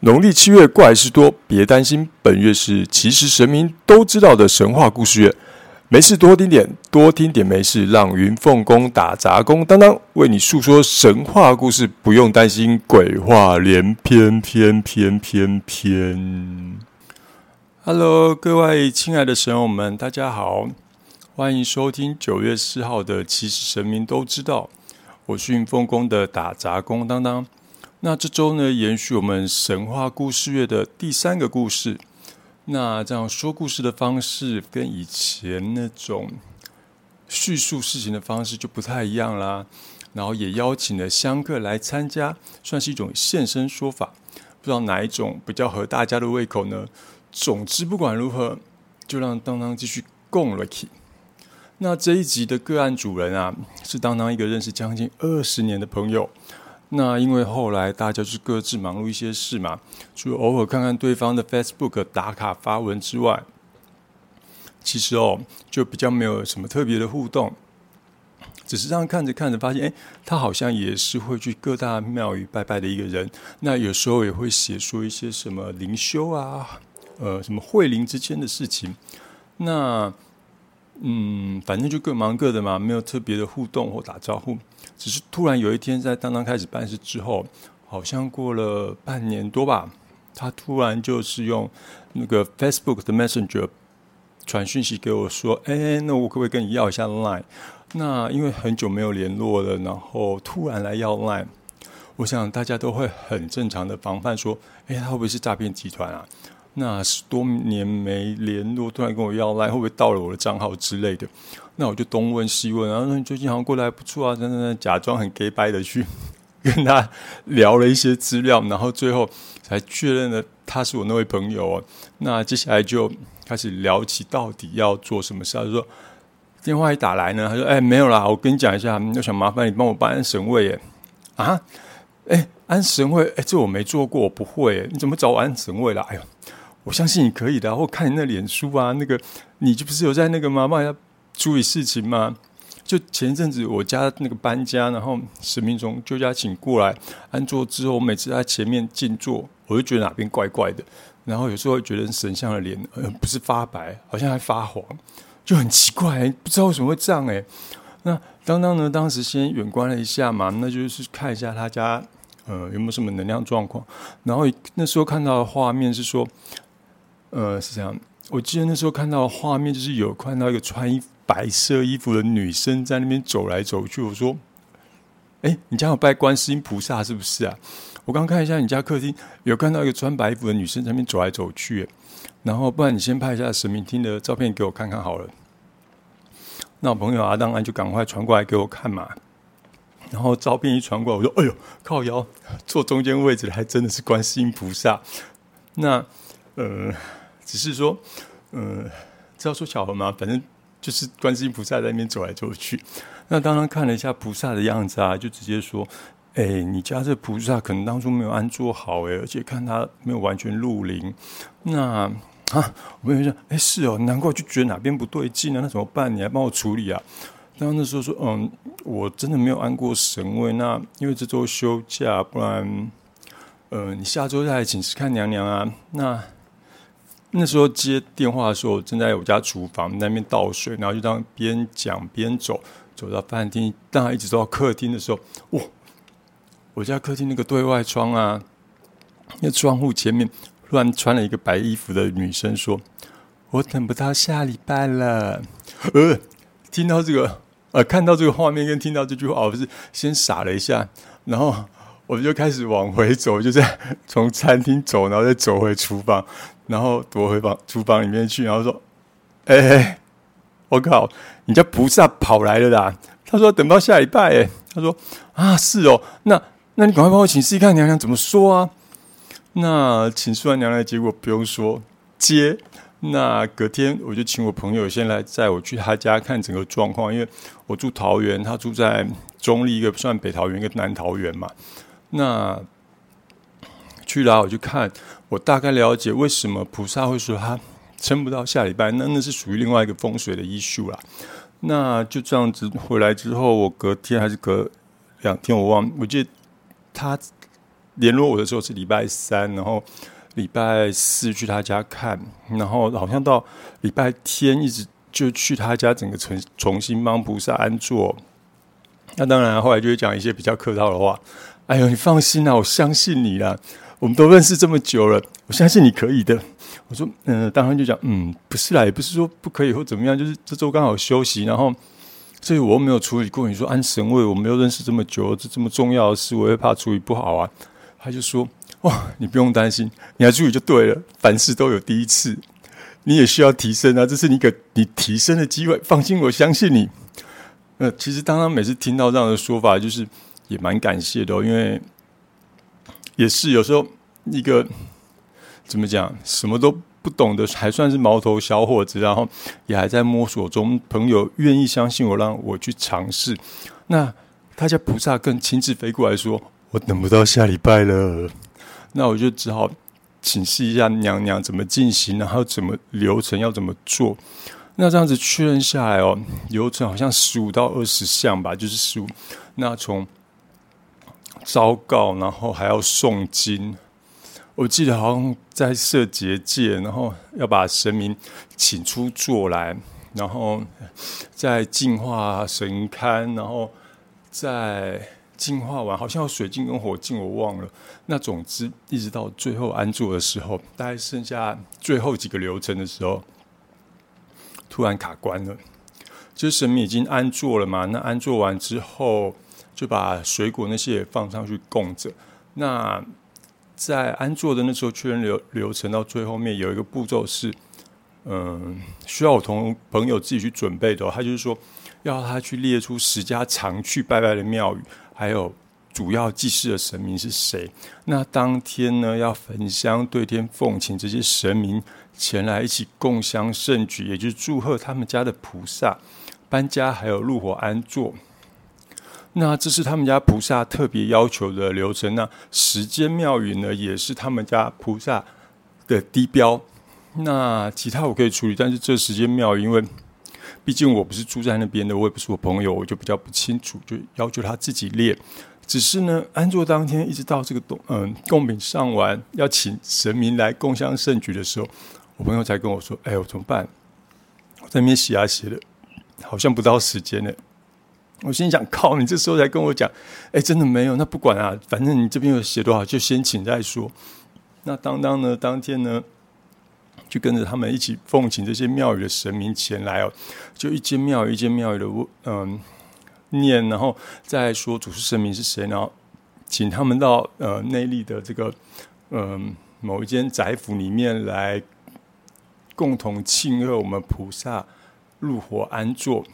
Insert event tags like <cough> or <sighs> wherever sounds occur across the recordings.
农历七月怪事多，别担心，本月是其实神明都知道的神话故事月。没事多听点，多听点没事，让云凤宫打杂工当当为你诉说神话故事，不用担心鬼话连篇，篇篇篇篇。Hello，各位亲爱的神友们，大家好，欢迎收听九月四号的《其实神明都知道》，我是云凤宫的打杂工当当。那这周呢，延续我们神话故事月的第三个故事。那这样说故事的方式，跟以前那种叙述事情的方式就不太一样啦。然后也邀请了香客来参加，算是一种现身说法。不知道哪一种比较合大家的胃口呢？总之不管如何，就让当当继续供了起。那这一集的个案主人啊，是当当一个认识将近二十年的朋友。那因为后来大家就各自忙碌一些事嘛，除了偶尔看看对方的 Facebook 打卡发文之外，其实哦，就比较没有什么特别的互动。只是这样看着看着，发现哎，他好像也是会去各大庙宇拜拜的一个人。那有时候也会写说一些什么灵修啊，呃，什么会灵之间的事情。那嗯，反正就各忙各的嘛，没有特别的互动或打招呼。只是突然有一天，在当当开始办事之后，好像过了半年多吧，他突然就是用那个 Facebook 的 Messenger 传讯息给我说：“哎，那我可不可以跟你要一下 Line？” 那因为很久没有联络了，然后突然来要 Line，我想大家都会很正常的防范说：“哎，他会不会是诈骗集团啊？”那十多年没联络，突然跟我要 Line，，会不会盗了我的账号之类的？那我就东问西问，然后你最近好像过得还不错啊，等等，假装很 gay 掰的去 <laughs> 跟他聊了一些资料，然后最后才确认了他是我那位朋友。那接下来就开始聊起到底要做什么事。他说电话一打来呢，他说：“哎，没有啦，我跟你讲一下，我想麻烦你帮我办神位。”耶。啊，哎，安神位，哎，这我没做过，我不会。你怎么找我安神位了？哎呦！我相信你可以的。或看你那脸书啊，那个你就不是有在那个吗？帮人家处理事情吗？就前一阵子我家那个搬家，然后神明从旧家请过来安坐之后，我每次在前面静坐，我就觉得哪边怪怪的。然后有时候会觉得神像的脸呃不是发白，好像还发黄，就很奇怪，不知道为什么会这样哎。那当当呢，当时先远观了一下嘛，那就是看一下他家呃有没有什么能量状况。然后那时候看到的画面是说。呃，是这样。我记得那时候看到画面，就是有看到一个穿衣服白色衣服的女生在那边走来走去。我说：“哎，你家有拜观世音菩萨是不是啊？”我刚看一下你家客厅，有看到一个穿白衣服的女生在那边走来走去。然后，不然你先拍一下神明厅的照片给我看看好了。那我朋友阿当安就赶快传过来给我看嘛。然后照片一传过来，我说：“哎呦，靠腰坐中间位置的还真的是观世音菩萨。”那呃。只是说，呃，知道说巧合吗？反正就是观世音菩萨在那边走来走去。那当然看了一下菩萨的样子啊，就直接说：“哎，你家这菩萨可能当初没有安坐好哎，而且看他没有完全入灵。”那啊，我朋友说：“哎，是哦，难怪就觉得哪边不对劲呢？那怎么办？你来帮我处理啊？”然后那时候说：“嗯，我真的没有安过神位。那因为这周休假，不然，呃，你下周再来请示看娘娘啊。”那那时候接电话的时候，正在我家厨房那边倒水，然后就当边讲边走，走到饭厅，当然一直走到客厅的时候，哇！我家客厅那个对外窗啊，那窗户前面突然穿了一个白衣服的女生说：“我等不到下礼拜了。” <laughs> 呃，听到这个，呃，看到这个画面跟听到这句话，我不是先傻了一下，然后我就开始往回走，就在从餐厅走，然后再走回厨房。然后躲回房厨房里面去，然后说：“哎，我靠，你家菩萨跑来了啦！”他说：“等到下礼拜。”哎，他说：“啊，是哦，那那你赶快帮我请示一看娘娘怎么说啊？”那请示完娘娘，结果不用说接。那隔天我就请我朋友先来载我去他家看整个状况，因为我住桃园，他住在中立一个算北桃园，一个南桃园嘛。那去了，我就看。我大概了解为什么菩萨会说他撑不到下礼拜，那那是属于另外一个风水的医术啦。那就这样子回来之后，我隔天还是隔两天，我忘，我记得他联络我的时候是礼拜三，然后礼拜四去他家看，然后好像到礼拜天一直就去他家整个重重新帮菩萨安坐。那当然，后来就会讲一些比较客套的话。哎呦，你放心啦，我相信你啦。我们都认识这么久了，我相信你可以的。我说，嗯，当然就讲，嗯，不是啦，也不是说不可以或怎么样，就是这周刚好休息，然后所以我又没有处理过。你说安神位，我没有认识这么久，这这么重要的事，我也怕处理不好啊。他就说，哇，你不用担心，你来处理就对了。凡事都有第一次，你也需要提升啊，这是你给你提升的机会。放心，我相信你。呃，其实当他每次听到这样的说法，就是也蛮感谢的哦，因为也是有时候一个怎么讲，什么都不懂的，还算是毛头小伙子，然后也还在摸索中。朋友愿意相信我，让我去尝试。那他家菩萨更亲自飞过来说：“我等不到下礼拜了。”那我就只好请示一下娘娘怎么进行，然后怎么流程要怎么做。那这样子确认下来哦，流程好像十五到二十项吧，就是十五。那从昭告，然后还要诵经。我记得好像在设结界，然后要把神明请出座来，然后再净化神龛，然后再净化完，好像有水晶跟火镜，我忘了。那总之，一直到最后安坐的时候，大概剩下最后几个流程的时候。突然卡关了，就是神明已经安坐了嘛？那安坐完之后，就把水果那些也放上去供着。那在安坐的那时候，确认流流程到最后面有一个步骤是，嗯，需要我同朋友自己去准备的。他就是说，要他去列出十家常去拜拜的庙宇，还有。主要祭祀的神明是谁？那当天呢，要焚香对天奉请这些神明前来一起共襄盛举，也就是祝贺他们家的菩萨搬家，还有入伙安坐。那这是他们家菩萨特别要求的流程。那时间庙宇呢，也是他们家菩萨的低标。那其他我可以处理，但是这时间庙宇，因为毕竟我不是住在那边的，我也不是我朋友，我就比较不清楚，就要求他自己列。只是呢，安坐当天一直到这个供嗯供品上完，要请神明来共襄盛举的时候，我朋友才跟我说：“哎，我怎么办？我在那边洗啊洗的，好像不到时间呢。”我心想：“靠，你这时候才跟我讲，哎，真的没有？那不管啊，反正你这边有写多少，就先请再说。”那当当呢，当天呢，就跟着他们一起奉请这些庙宇的神明前来哦，就一间庙宇一间庙宇的嗯。念，然后再说主持神明是谁，然后请他们到呃内力的这个嗯某一间宅府里面来共同庆贺我们菩萨入伙安坐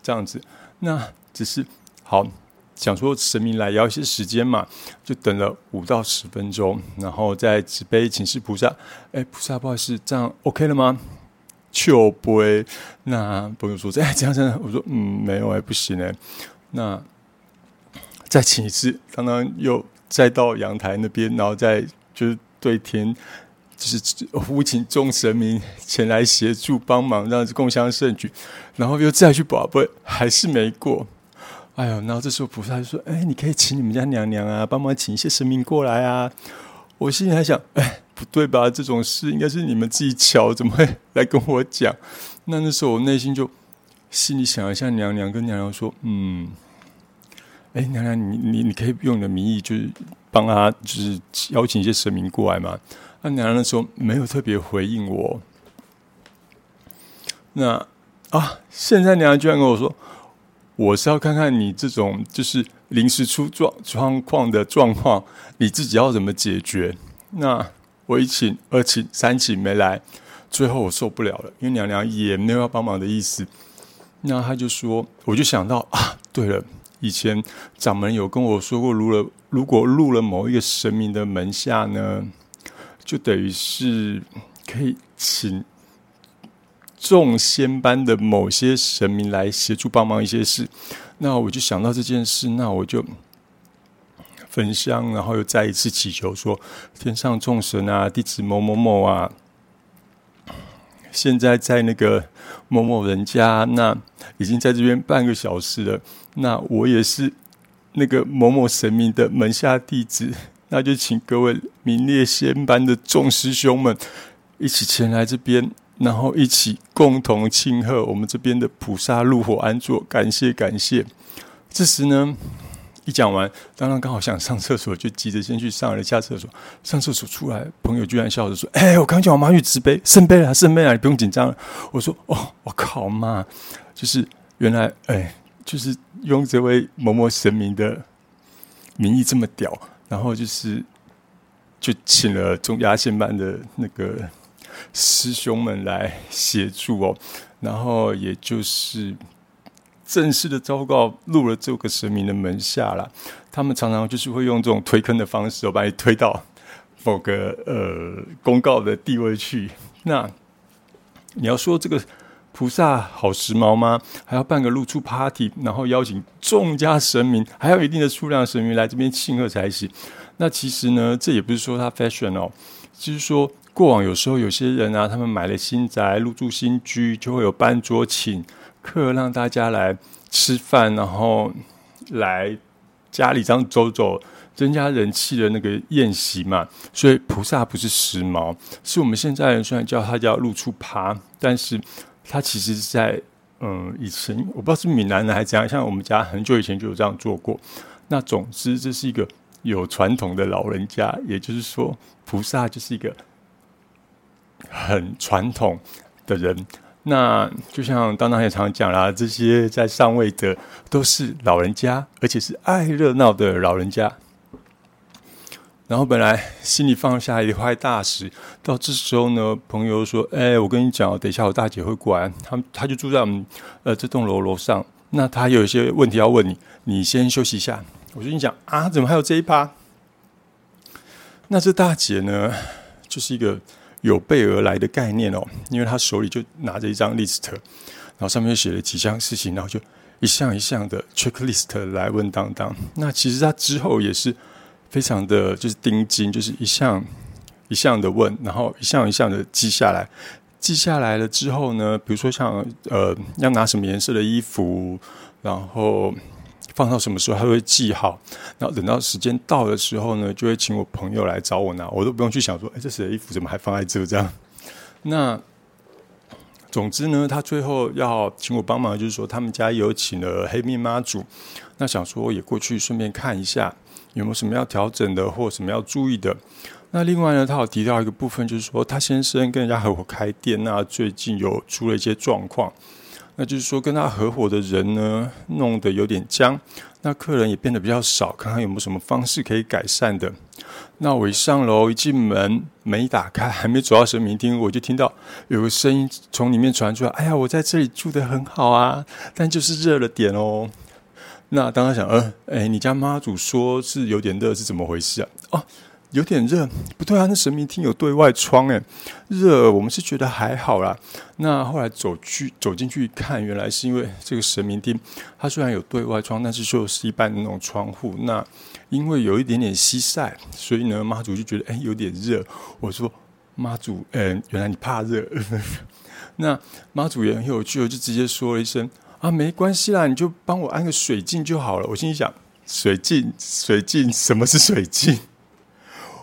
这样子。那只是好想说神明来要一些时间嘛，就等了五到十分钟，然后再慈悲请示菩萨，哎，菩萨不好意思，这样 OK 了吗？就不会。那朋友说：“哎，这样这样。”我说：“嗯，没有哎，不行哎。”那再请一次，刚刚又再到阳台那边，然后再就是对天，就是呼请众神明前来协助帮忙，让共襄盛举。然后又再去保不还是没过。哎呦，然后这时候菩萨就说：“哎，你可以请你们家娘娘啊，帮忙请一些神明过来啊。”我心里还想：“哎。”不对吧？这种事应该是你们自己巧，怎么会来跟我讲？那那时候我内心就心里想一下，娘娘跟娘娘说：“嗯，哎，娘娘，你你你可以用你的名义，就是帮他，就是邀请一些神明过来嘛。”那娘娘那时候没有特别回应我。那啊，现在娘娘居然跟我说：“我是要看看你这种就是临时出状状况的状况，你自己要怎么解决？”那。我一请、二请、三请没来，最后我受不了了，因为娘娘也没有要帮忙的意思。那他就说，我就想到啊，对了，以前掌门有跟我说过，如果如果入了某一个神明的门下呢，就等于是可以请众仙班的某些神明来协助帮忙一些事。那我就想到这件事，那我就。焚香，然后又再一次祈求说：“天上众神啊，弟子某某某啊，现在在那个某某人家，那已经在这边半个小时了。那我也是那个某某神明的门下弟子，那就请各位名列仙班的众师兄们一起前来这边，然后一起共同庆贺我们这边的菩萨入火安坐，感谢感谢。这时呢。一讲完，当当刚好想上厕所，就急着先去上了下厕所。上厕所出来，朋友居然笑着说：“哎，我刚叫我妈去慈杯圣杯了，圣杯了，你不用紧张。”我说：“哦，我靠妈，就是原来哎，就是用这位某某神明的名义这么屌，然后就是就请了中压线班的那个师兄们来协助哦，然后也就是。”正式的昭告入了这个神明的门下了，他们常常就是会用这种推坑的方式，我把你推到某个呃公告的地位去。那你要说这个菩萨好时髦吗？还要办个露出 party，然后邀请众家神明，还有一定的数量神明来这边庆贺才行。那其实呢，这也不是说他 fashion 哦，就是说过往有时候有些人啊，他们买了新宅，入住新居，就会有搬桌请。客让大家来吃饭，然后来家里这样走走，增加人气的那个宴席嘛。所以菩萨不是时髦，是我们现在人虽然叫它叫露出趴，但是他其实是在嗯以前我不知道是闽南人还是怎样，像我们家很久以前就有这样做过。那总之这是一个有传统的老人家，也就是说菩萨就是一个很传统的人。那就像当当也常讲啦，这些在上位的都是老人家，而且是爱热闹的老人家。然后本来心里放下一块大石，到这时候呢，朋友说：“哎，我跟你讲，等一下我大姐会过来，她她就住在我们呃这栋楼楼上。那她有一些问题要问你，你先休息一下。”我跟你讲啊，怎么还有这一趴？那这大姐呢，就是一个。有备而来的概念哦，因为她手里就拿着一张 list，然后上面写了几项事情，然后就一项一项的 checklist 来问当当。那其实她之后也是非常的就是盯紧，就是一项一项的问，然后一项一项的记下来。记下来了之后呢，比如说像呃要拿什么颜色的衣服，然后。放到什么时候他会记好，然后等到时间到的时候呢，就会请我朋友来找我拿，我都不用去想说，哎，这谁的衣服怎么还放在这这样？那总之呢，他最后要请我帮忙，就是说他们家有请了黑面妈祖，那想说也过去顺便看一下有没有什么要调整的或什么要注意的。那另外呢，他有提到一个部分，就是说他先生跟人家合伙开店，那最近有出了一些状况。那就是说，跟他合伙的人呢，弄得有点僵，那客人也变得比较少，看看有没有什么方式可以改善的。那我一上楼，一进门，门一打开，还没走到神明厅，我就听到有个声音从里面传出来：“哎呀，我在这里住的很好啊，但就是热了点哦。”那当他想，呃，哎，你家妈祖说是有点热，是怎么回事啊？哦。有点热，不对啊！那神明厅有对外窗，诶，热，我们是觉得还好啦。那后来走去走进去看，原来是因为这个神明厅，它虽然有对外窗，但是就是一般的那种窗户。那因为有一点点西晒，所以呢，妈祖就觉得哎有点热。我说妈祖，嗯，原来你怕热。<laughs> 那妈祖也很有趣，就直接说了一声啊，没关系啦，你就帮我安个水镜就好了。我心里想，水镜，水镜，什么是水镜？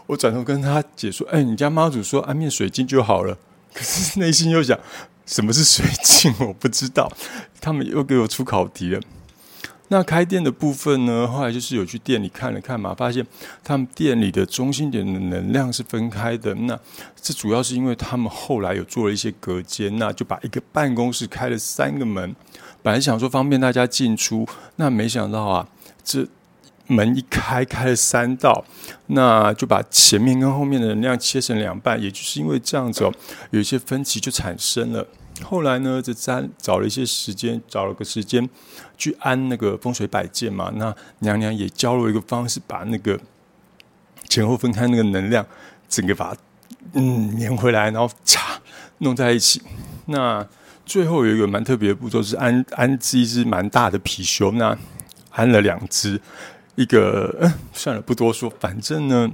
我转头跟他解说：“哎，你家妈祖说安面水晶就好了。”可是内心又想，什么是水晶？<laughs> 我不知道。他们又给我出考题了。那开店的部分呢？后来就是有去店里看了看嘛，发现他们店里的中心点的能量是分开的。那这主要是因为他们后来有做了一些隔间，那就把一个办公室开了三个门。本来想说方便大家进出，那没想到啊，这。门一开，开了三道，那就把前面跟后面的能量切成两半。也就是因为这样子哦，有一些分歧就产生了。后来呢，这三找了一些时间，找了个时间去安那个风水摆件嘛。那娘娘也教了一个方式，把那个前后分开那个能量，整个把它嗯粘回来，然后嚓弄在一起。那最后有一个蛮特别的步骤，是安安置一只蛮大的貔貅。那安了两只。一个嗯，算了，不多说。反正呢，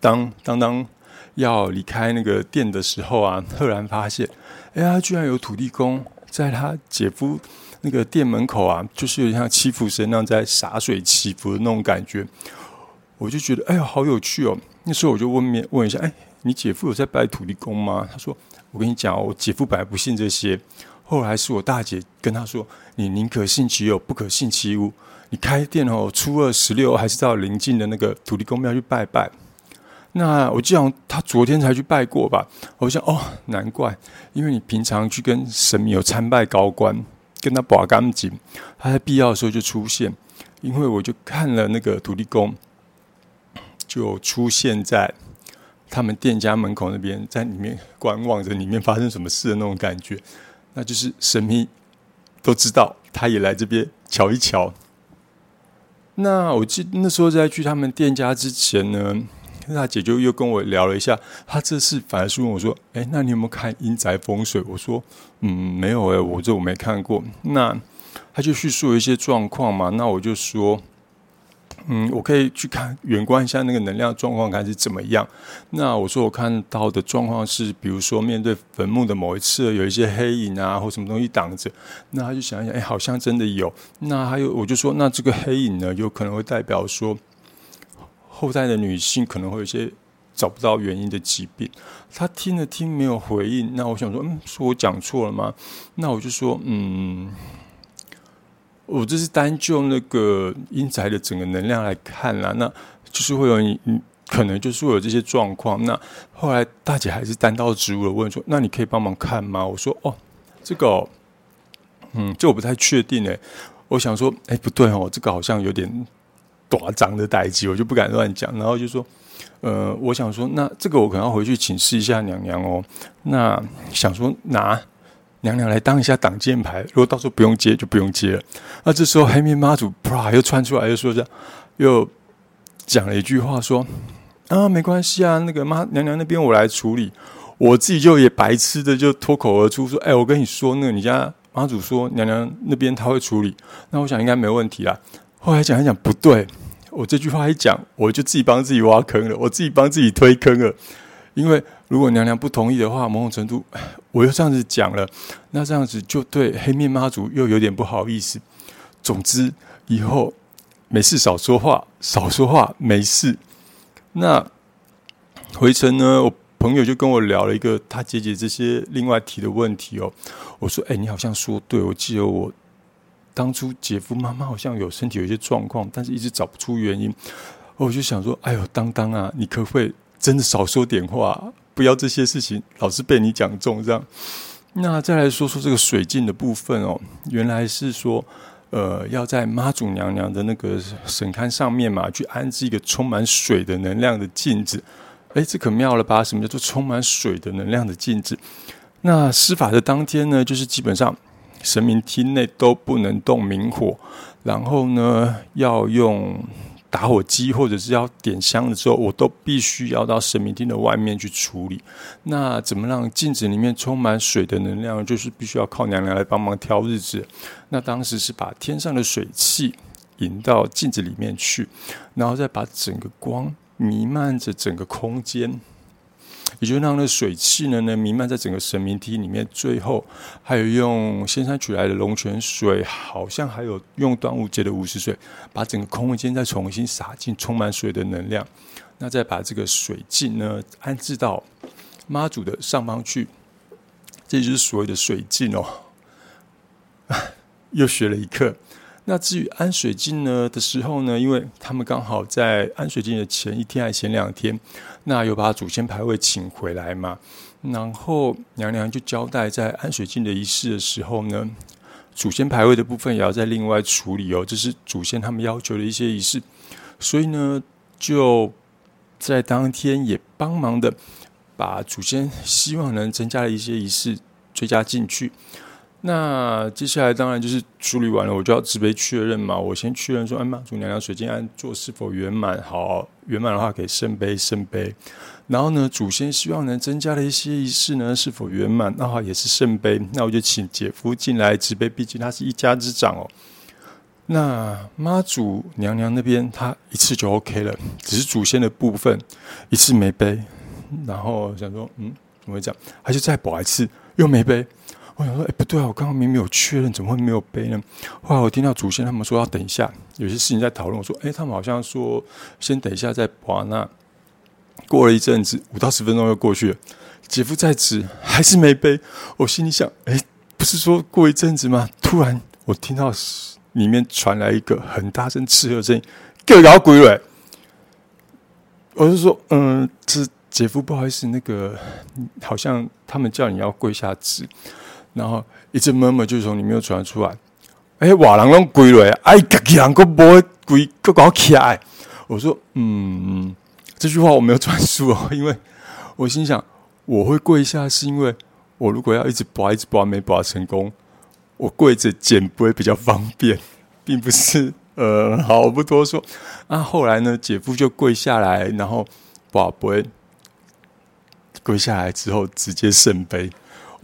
当当当要离开那个店的时候啊，赫然发现，哎呀，居然有土地公在他姐夫那个店门口啊，就是有点像祈福神那样在洒水祈福的那种感觉。我就觉得哎呀好有趣哦。那时候我就问面问一下，哎，你姐夫有在拜土地公吗？他说，我跟你讲，我姐夫本来不信这些，后来是我大姐跟他说，你宁可信其有，不可信其无。你开店哦，初二十六还是到邻近的那个土地公庙去拜拜。那我记得他昨天才去拜过吧？我想哦，难怪，因为你平常去跟神明有参拜高官，跟他把干净，他在必要的时候就出现。因为我就看了那个土地公，就出现在他们店家门口那边，在里面观望着里面发生什么事的那种感觉，那就是神明都知道，他也来这边瞧一瞧。那我记那时候在去他们店家之前呢，那姐就又跟我聊了一下。她这次反而是问我说：“哎，那你有没有看阴宅风水？”我说：“嗯，没有哎，我这我没看过。”那他就叙述一些状况嘛。那我就说。嗯，我可以去看远观一下那个能量状况，看是怎么样。那我说我看到的状况是，比如说面对坟墓的某一次，有一些黑影啊，或什么东西挡着。那他就想一想，哎，好像真的有。那还有，我就说，那这个黑影呢，有可能会代表说后代的女性可能会有一些找不到原因的疾病。她听了听没有回应。那我想说，嗯，是我讲错了吗？那我就说，嗯。我这是单就那个阴宅的整个能量来看啦，那就是会有你，可能就是会有这些状况。那后来大姐还是单刀直入的问说：“那你可以帮忙看吗？”我说：“哦，这个，嗯，这我不太确定诶。我想说，哎，不对哦，这个好像有点短张的代际，我就不敢乱讲。然后就说，呃，我想说，那这个我可能要回去请示一下娘娘哦。那想说拿。娘娘来当一下挡箭牌，如果到时候不用接就不用接了。那这时候黑面妈祖啪又窜出来，又说这样，又讲了一句话说：“啊，没关系啊，那个妈娘娘那边我来处理。”我自己就也白痴的就脱口而出说：“哎，我跟你说，那个你家妈祖说娘娘那边他会处理，那我想应该没问题啦。”后来讲一讲不对，我这句话一讲，我就自己帮自己挖坑了，我自己帮自己推坑了，因为。如果娘娘不同意的话，某种程度 <sighs> 我又这样子讲了，那这样子就对黑面妈祖又有点不好意思。总之，以后没事少说话，少说话没事。那回程呢，我朋友就跟我聊了一个他姐姐这些另外提的问题哦。我说：“哎，你好像说对，我记得我当初姐夫妈妈好像有身体有一些状况，但是一直找不出原因。”我就想说：“哎呦，当当啊，你可不可以真的少说点话？”不要这些事情老是被你讲中，这样。那再来说说这个水镜的部分哦，原来是说，呃，要在妈祖娘娘的那个神龛上面嘛，去安置一个充满水的能量的镜子。哎，这可妙了吧？什么叫做充满水的能量的镜子？那施法的当天呢，就是基本上神明厅内都不能动明火，然后呢，要用。打火机或者是要点香的时候，我都必须要到神明厅的外面去处理。那怎么让镜子里面充满水的能量？就是必须要靠娘娘来帮忙挑日子。那当时是把天上的水汽引到镜子里面去，然后再把整个光弥漫着整个空间。也就让那水汽呢呢弥漫在整个神明厅里面，最后还有用仙山取来的龙泉水，好像还有用端午节的午时水，把整个空间再重新洒进充满水的能量。那再把这个水镜呢安置到妈祖的上方去，这就是所谓的水镜哦。又学了一课。那至于安水镜呢的时候呢，因为他们刚好在安水镜的前一天还前两天，那有把祖先牌位请回来嘛，然后娘娘就交代在安水镜的仪式的时候呢，祖先牌位的部分也要再另外处理哦，这是祖先他们要求的一些仪式，所以呢，就在当天也帮忙的把祖先希望能增加的一些仪式追加进去。那接下来当然就是处理完了，我就要直杯确认嘛。我先确认说，哎，妈祖娘娘水晶案做是否圆满？好，圆满的话给圣杯，圣杯。然后呢，祖先希望能增加的一些仪式呢，是否圆满？那好，也是圣杯。那我就请姐夫进来直杯，毕竟他是一家之长哦。那妈祖娘娘那边她一次就 OK 了，只是祖先的部分一次没杯。然后想说，嗯，怎么会这样？还是再保一次，又没杯。我想说，哎，不对啊，我刚刚明明有确认，怎么会没有背呢？后来我听到祖先他们说要等一下，有些事情在讨论。我说，哎，他们好像说先等一下再拔。那过了一阵子，五到十分钟又过去了，姐夫在此还是没背。我心里想，哎，不是说过一阵子吗？突然我听到里面传来一个很大声斥喝声音：“给我搞鬼了！”我就说，嗯，这姐夫不好意思，那个好像他们叫你要跪下指。然后一阵闷闷就从里面传出来，哎，瓦郎拢跪了，哎，个人个不跪，个搞起来。我说，嗯，这句话我没有转述哦，<laughs> 因为我心想，我会跪下，是因为我如果要一直拔，一直拔没拔成功，我跪着捡不会比较方便，<laughs> 并不是。呃，好，我不多说。那后来呢，姐夫就跪下来，然后拔不会跪下来之后直接圣杯。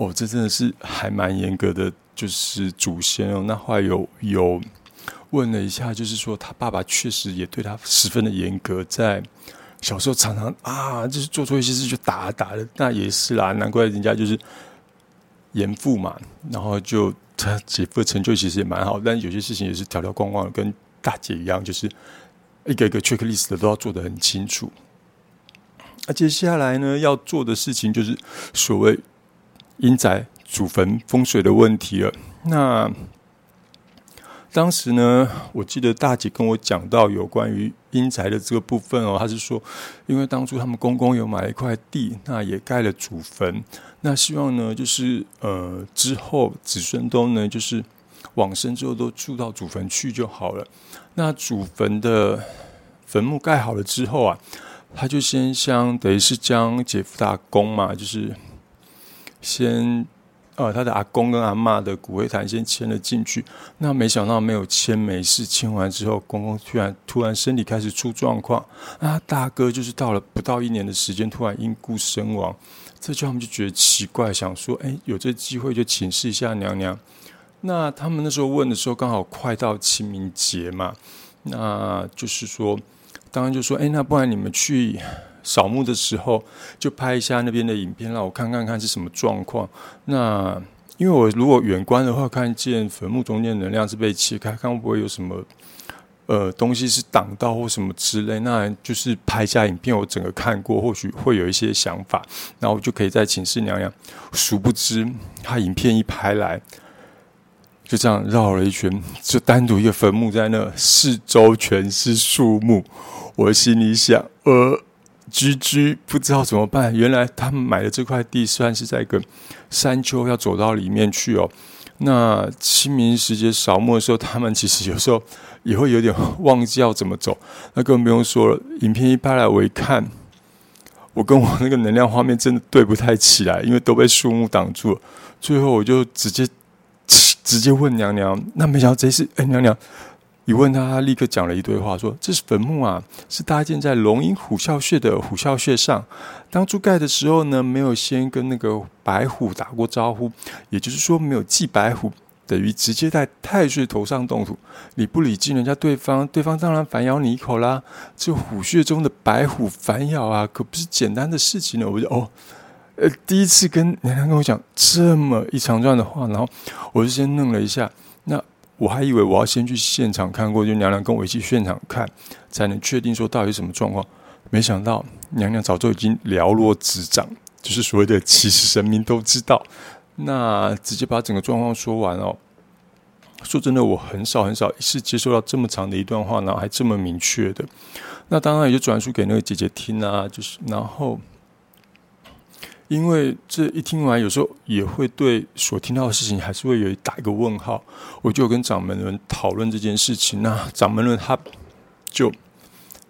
哦，这真的是还蛮严格的，就是祖先哦。那后来有有问了一下，就是说他爸爸确实也对他十分的严格，在小时候常常啊，就是做错一些事就打打的，那也是啦，难怪人家就是严父嘛。然后就他姐夫的成就其实也蛮好，但有些事情也是条条框框的，跟大姐一样，就是一个一个 checklist 的都要做得很清楚。那接下来呢，要做的事情就是所谓。阴宅祖坟风水的问题了。那当时呢，我记得大姐跟我讲到有关于阴宅的这个部分哦，她是说，因为当初他们公公有买一块地，那也盖了祖坟，那希望呢，就是呃之后子孙都能就是往生之后都住到祖坟去就好了。那祖坟的坟墓盖好了之后啊，他就先相等于是将姐夫大公嘛，就是。先，呃，他的阿公跟阿妈的骨灰坛先迁了进去。那没想到没有迁没事，迁完之后，公公突然突然身体开始出状况。那大哥就是到了不到一年的时间，突然因故身亡。这就他们就觉得奇怪，想说，哎，有这机会就请示一下娘娘。那他们那时候问的时候，刚好快到清明节嘛，那就是说，当然就说，哎，那不然你们去。扫墓的时候，就拍一下那边的影片，让我看看看是什么状况。那因为我如果远观的话，看见坟墓中间能量是被切开，看会不会有什么呃东西是挡到或什么之类。那就是拍下影片，我整个看过，或许会有一些想法，然后就可以在寝室娘娘。殊不知，他影片一拍来，就这样绕了一圈，就单独一个坟墓在那，四周全是树木。我心里想，呃。居居不知道怎么办。原来他们买的这块地算是在一个山丘，要走到里面去哦。那清明时节扫墓的时候，他们其实有时候也会有点忘记要怎么走。那更不用说了，影片一拍来，我一看，我跟我那个能量画面真的对不太起来，因为都被树木挡住了。最后我就直接直接问娘娘，那没想到这次，哎，娘娘。一问他，他立刻讲了一堆话，说：“这是坟墓啊，是搭建在龙吟虎啸穴的虎啸穴上。当初盖的时候呢，没有先跟那个白虎打过招呼，也就是说没有祭白虎，等于直接在太岁头上动土。你不礼敬人家对方，对方当然反咬你一口啦。这虎穴中的白虎反咬啊，可不是简单的事情呢。我就哦，呃，<laughs> 第一次跟娘娘跟我讲这么一长段的话，然后我就先愣了一下，那。”我还以为我要先去现场看过，就娘娘跟我一起现场看，才能确定说到底什么状况。没想到娘娘早就已经了若指掌，就是所谓的其实神明都知道。那直接把整个状况说完哦。说真的，我很少很少一次接受到这么长的一段话，然后还这么明确的。那当然也就转述给那个姐姐听啊，就是然后。因为这一听完，有时候也会对所听到的事情还是会有打一个问号。我就跟掌门人讨论这件事情，那掌门人他就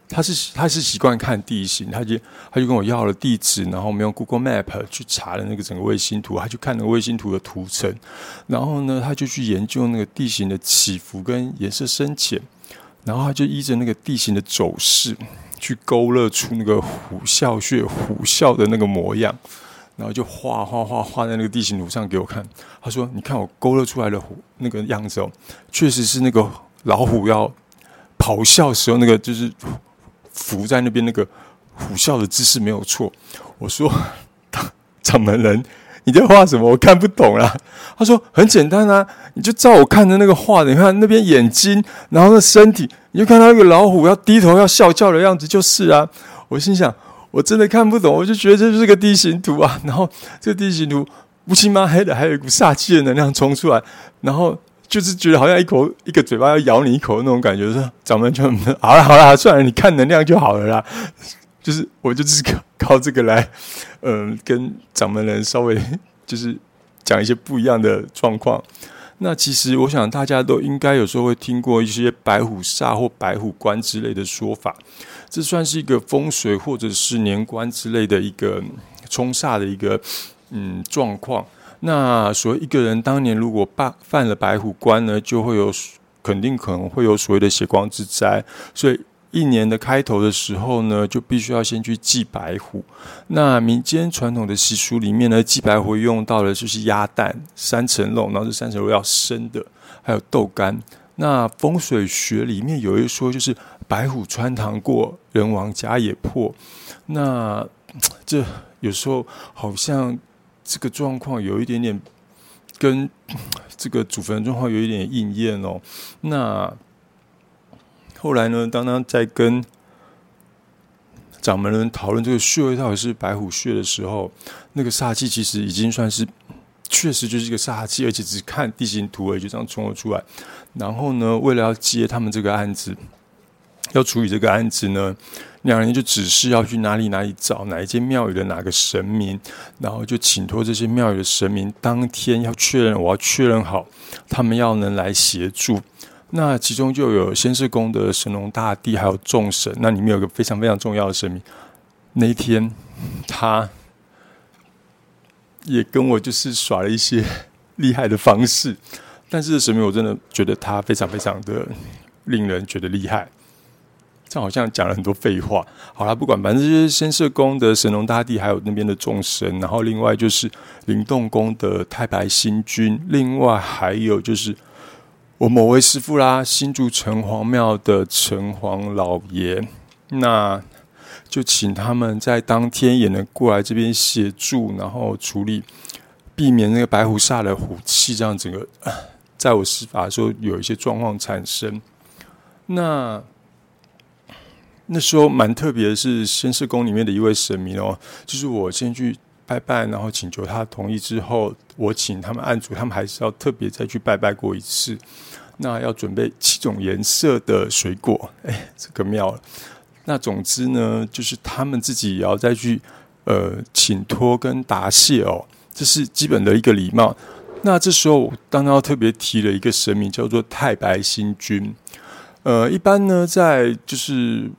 他是他是习惯看地形，他就他就跟我要了地址，然后我们用 Google Map 去查了那个整个卫星图，他去看那个卫星图的图层，然后呢，他就去研究那个地形的起伏跟颜色深浅，然后他就依着那个地形的走势去勾勒出那个虎啸穴虎啸的那个模样。然后就画画画画在那个地形图上给我看。他说：“你看我勾勒出来的虎那个样子哦，确实是那个老虎要咆哮时候那个就是伏在那边那个虎啸的姿势没有错。”我说：“掌门人，你在画什么？我看不懂啊。”他说：“很简单啊，你就照我看的那个画的，你看那边眼睛，然后那身体，你就看到一个老虎要低头要笑叫的样子，就是啊。”我心想：“我真的看不懂，我就觉得这就是个地形图啊。”然后这个地形图乌漆嘛黑的，还有一股煞气的能量冲出来，然后。就是觉得好像一口一个嘴巴要咬你一口那种感觉，说掌门就好了好了，算了，你看能量就好了啦。就是我就是靠靠这个来，嗯，跟掌门人稍微就是讲一些不一样的状况。那其实我想大家都应该有时候会听过一些白虎煞或白虎关之类的说法，这算是一个风水或者是年关之类的一个冲煞的一个嗯状况。那所谓一个人当年如果犯犯了白虎关呢，就会有肯定可能会有所谓的血光之灾，所以一年的开头的时候呢，就必须要先去祭白虎。那民间传统的习俗里面呢，祭白虎用到的就是鸭蛋三层肉，然后这三层肉要生的，还有豆干。那风水学里面有一说，就是白虎穿堂过，人亡家也破。那这有时候好像。这个状况有一点点跟这个祖坟状况有一点应验哦。那后来呢，当他在跟掌门人讨论这个穴位到底是白虎穴的时候，那个煞气其实已经算是确实就是一个煞气，而且只看地形图而已，就这样冲了出来。然后呢，为了要接他们这个案子，要处理这个案子呢。两人就只是要去哪里哪里找哪一间庙宇的哪个神明，然后就请托这些庙宇的神明，当天要确认，我要确认好，他们要能来协助。那其中就有先是宫的神龙大帝，还有众神。那里面有个非常非常重要的神明，那一天他也跟我就是耍了一些厉害的方式，但是神明我真的觉得他非常非常的令人觉得厉害。这好像讲了很多废话。好了，不管，反正就是先社宫的神农大帝，还有那边的众神，然后另外就是灵动宫的太白星君，另外还有就是我某位师傅啦，新竹城隍庙的城隍老爷，那就请他们在当天也能过来这边协助，然后处理，避免那个白虎煞的虎气，这样整个在我施法的时候有一些状况产生。那。那时候蛮特别是，先是宫里面的一位神明哦，就是我先去拜拜，然后请求他同意之后，我请他们按主，他们还是要特别再去拜拜过一次。那要准备七种颜色的水果，哎，这个妙。那总之呢，就是他们自己也要再去呃请托跟答谢哦，这是基本的一个礼貌。那这时候当然要特别提了一个神明，叫做太白星君。呃，一般呢，在就是。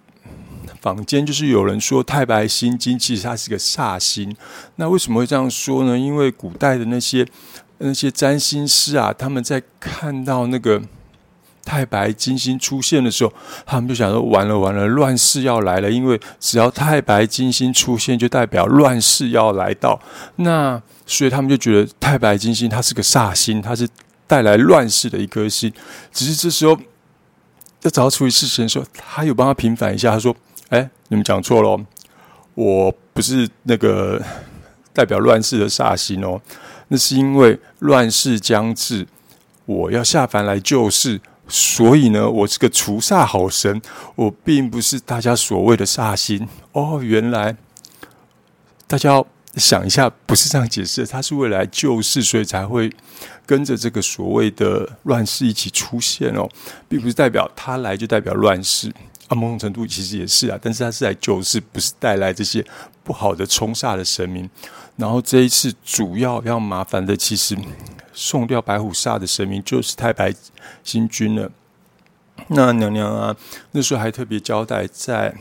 坊间就是有人说太白金星其实它是个煞星，那为什么会这样说呢？因为古代的那些那些占星师啊，他们在看到那个太白金星出现的时候，他们就想说完了完了，乱世要来了。因为只要太白金星出现，就代表乱世要来到。那所以他们就觉得太白金星它是个煞星，它是带来乱世的一颗星。只是这时候要找到处理事情的时候，他有帮他平反一下，他说。哎，你们讲错了，我不是那个 <laughs> 代表乱世的煞星哦，那是因为乱世将至，我要下凡来救世，所以呢，我是个除煞好神，我并不是大家所谓的煞星哦。原来大家要想一下，不是这样解释，他是为了来救世，所以才会跟着这个所谓的乱世一起出现哦，并不是代表他来就代表乱世。啊，某种程度其实也是啊，但是他是来救世，不是带来这些不好的冲煞的神明。然后这一次主要要麻烦的，其实送掉白虎煞的神明就是太白星君了。那娘娘啊，那时候还特别交代在。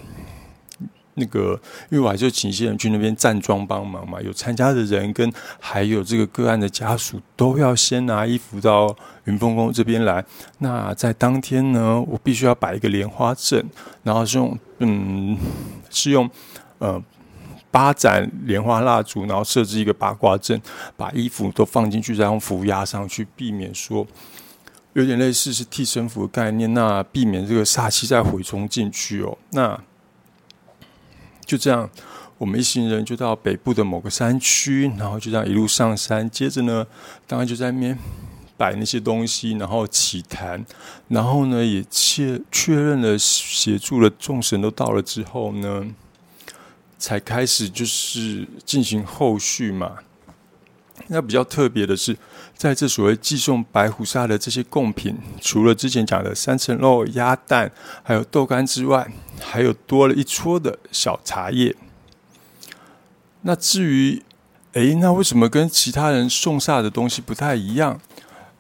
那个，因为我还是请一些人去那边站桩帮忙嘛，有参加的人跟还有这个个案的家属都要先拿衣服到云峰宫这边来。那在当天呢，我必须要摆一个莲花阵，然后是用嗯，是用呃八盏莲花蜡烛，然后设置一个八卦阵，把衣服都放进去，再用符压上去，避免说有点类似是替身符的概念，那避免这个煞气再回冲进去哦。那就这样，我们一行人就到北部的某个山区，然后就这样一路上山。接着呢，当然就在那边摆那些东西，然后起坛，然后呢也确确认了协助了众神都到了之后呢，才开始就是进行后续嘛。那比较特别的是，在这所谓寄送白虎鲨的这些贡品，除了之前讲的三层肉、鸭蛋，还有豆干之外，还有多了一撮的小茶叶。那至于，诶，那为什么跟其他人送煞的东西不太一样？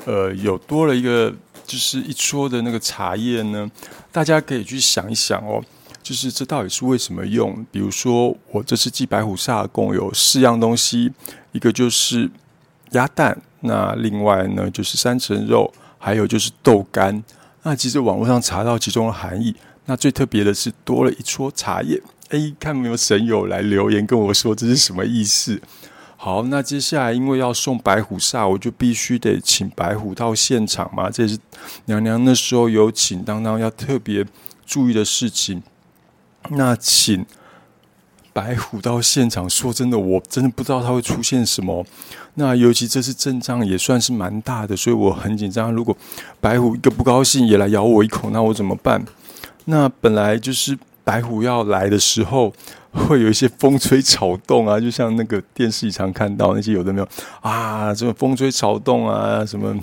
呃，有多了一个，就是一撮的那个茶叶呢？大家可以去想一想哦，就是这到底是为什么用？比如说，我这次寄白虎煞共有四样东西，一个就是鸭蛋，那另外呢就是三层肉，还有就是豆干。那其实网络上查到其中的含义，那最特别的是多了一撮茶叶。哎，看有没有神友来留言跟我说这是什么意思？好，那接下来因为要送白虎煞，我就必须得请白虎到现场嘛。这是娘娘那时候有请当当要特别注意的事情。那请白虎到现场，说真的，我真的不知道他会出现什么。那尤其这次阵仗也算是蛮大的，所以我很紧张。如果白虎一个不高兴也来咬我一口，那我怎么办？那本来就是。白虎要来的时候，会有一些风吹草动啊，就像那个电视里常看到那些有的没有啊，什么风吹草动啊，什么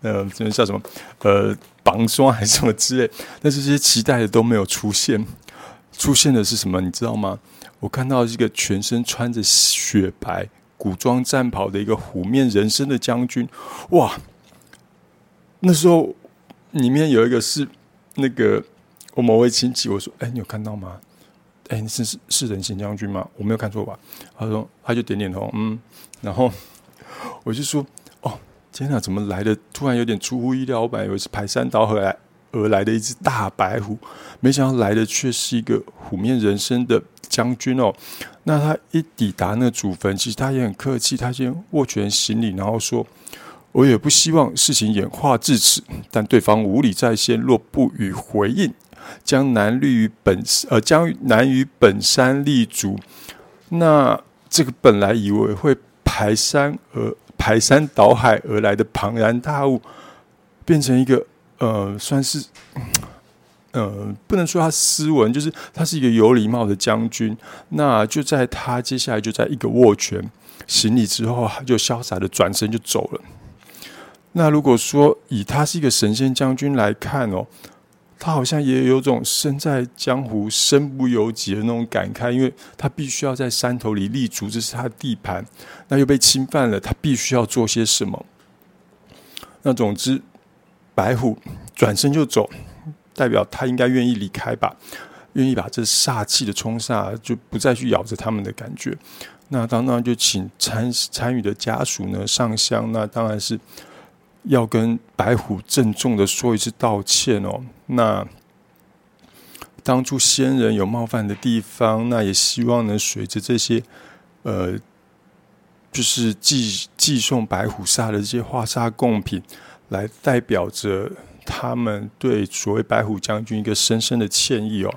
呃，什么叫什么呃，绑霜还是什么之类，但是这些期待的都没有出现。出现的是什么？你知道吗？我看到一个全身穿着雪白古装战袍的一个虎面人身的将军，哇！那时候里面有一个是那个。我某位亲戚，我说：“哎，你有看到吗？哎，你是是人形将军吗？我没有看错吧？”他说：“他就点点头，嗯。”然后 <laughs> 我就说：“哦，天哪，怎么来的？突然有点出乎意料。我本来以为是排山倒海来而来的一只大白虎，没想到来的却是一个虎面人身的将军哦。那他一抵达那祖坟，其实他也很客气，他先握拳行礼，然后说。”我也不希望事情演化至此，但对方无理在先，若不予回应，将难立于本呃将难于本山立足。那这个本来以为会排山而排山倒海而来的庞然大物，变成一个呃，算是 <sniffs> 呃，不能说他斯文，就是他是一个有礼貌的将军。那就在他接下来就在一个握拳行礼之后，他就潇洒的转身就走了。那如果说以他是一个神仙将军来看哦，他好像也有种身在江湖身不由己的那种感慨，因为他必须要在山头里立足，这是他的地盘，那又被侵犯了，他必须要做些什么。那总之，白虎转身就走，代表他应该愿意离开吧，愿意把这煞气的冲煞就不再去咬着他们的感觉。那当然就请参参与的家属呢上香，那当然是。要跟白虎郑重的说一次道歉哦。那当初先人有冒犯的地方，那也希望能随着这些呃，就是寄寄送白虎煞的这些化煞贡品，来代表着他们对所谓白虎将军一个深深的歉意哦。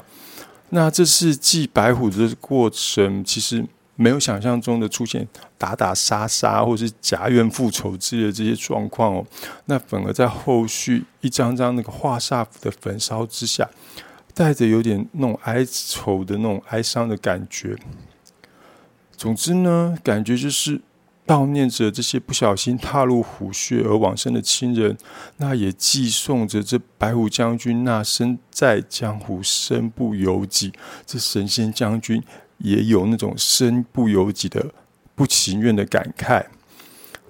那这次祭白虎的过程，其实。没有想象中的出现打打杀杀，或是夹怨复仇之类的这些状况哦，那反而在后续一张张那个画煞符的焚烧之下，带着有点那种哀愁的那种哀伤的感觉。总之呢，感觉就是悼念着这些不小心踏入虎穴而往生的亲人，那也寄送着这白虎将军那身在江湖身不由己，这神仙将军。也有那种身不由己的不情愿的感慨。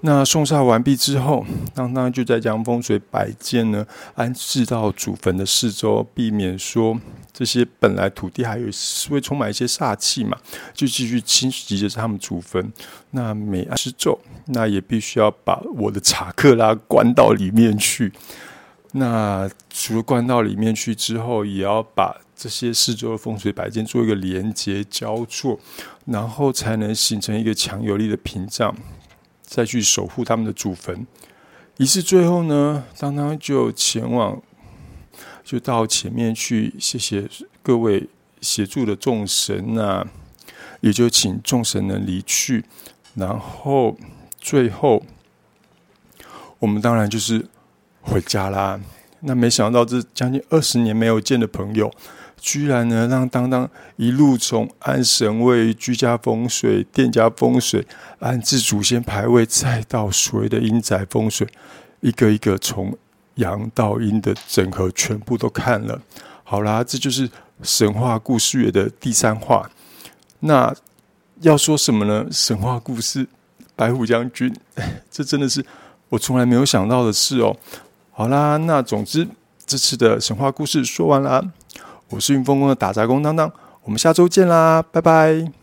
那送煞完毕之后，当当就在将风水摆件呢安置到祖坟的四周，避免说这些本来土地还有会充满一些煞气嘛，就继续侵袭着他们祖坟。那每安之咒，那也必须要把我的查克拉关到里面去。<laughs> 那除了关到里面去之后，也要把。这些四周的风水摆件做一个连接交错，然后才能形成一个强有力的屏障，再去守护他们的祖坟。仪式最后呢，当当就前往，就到前面去，谢谢各位协助的众神啊，也就请众神能离去。然后最后，我们当然就是回家啦。那没想到这将近二十年没有见的朋友。居然呢，让当当一路从安神位、居家风水、店家风水、安置祖先牌位，再到所谓的阴宅风水，一个一个从阳到阴的整合，全部都看了。好啦，这就是神话故事月的第三话。那要说什么呢？神话故事，白虎将军，<laughs> 这真的是我从来没有想到的事哦。好啦，那总之这次的神话故事说完了。我是云峰宫的打杂工当当，我们下周见啦，拜拜。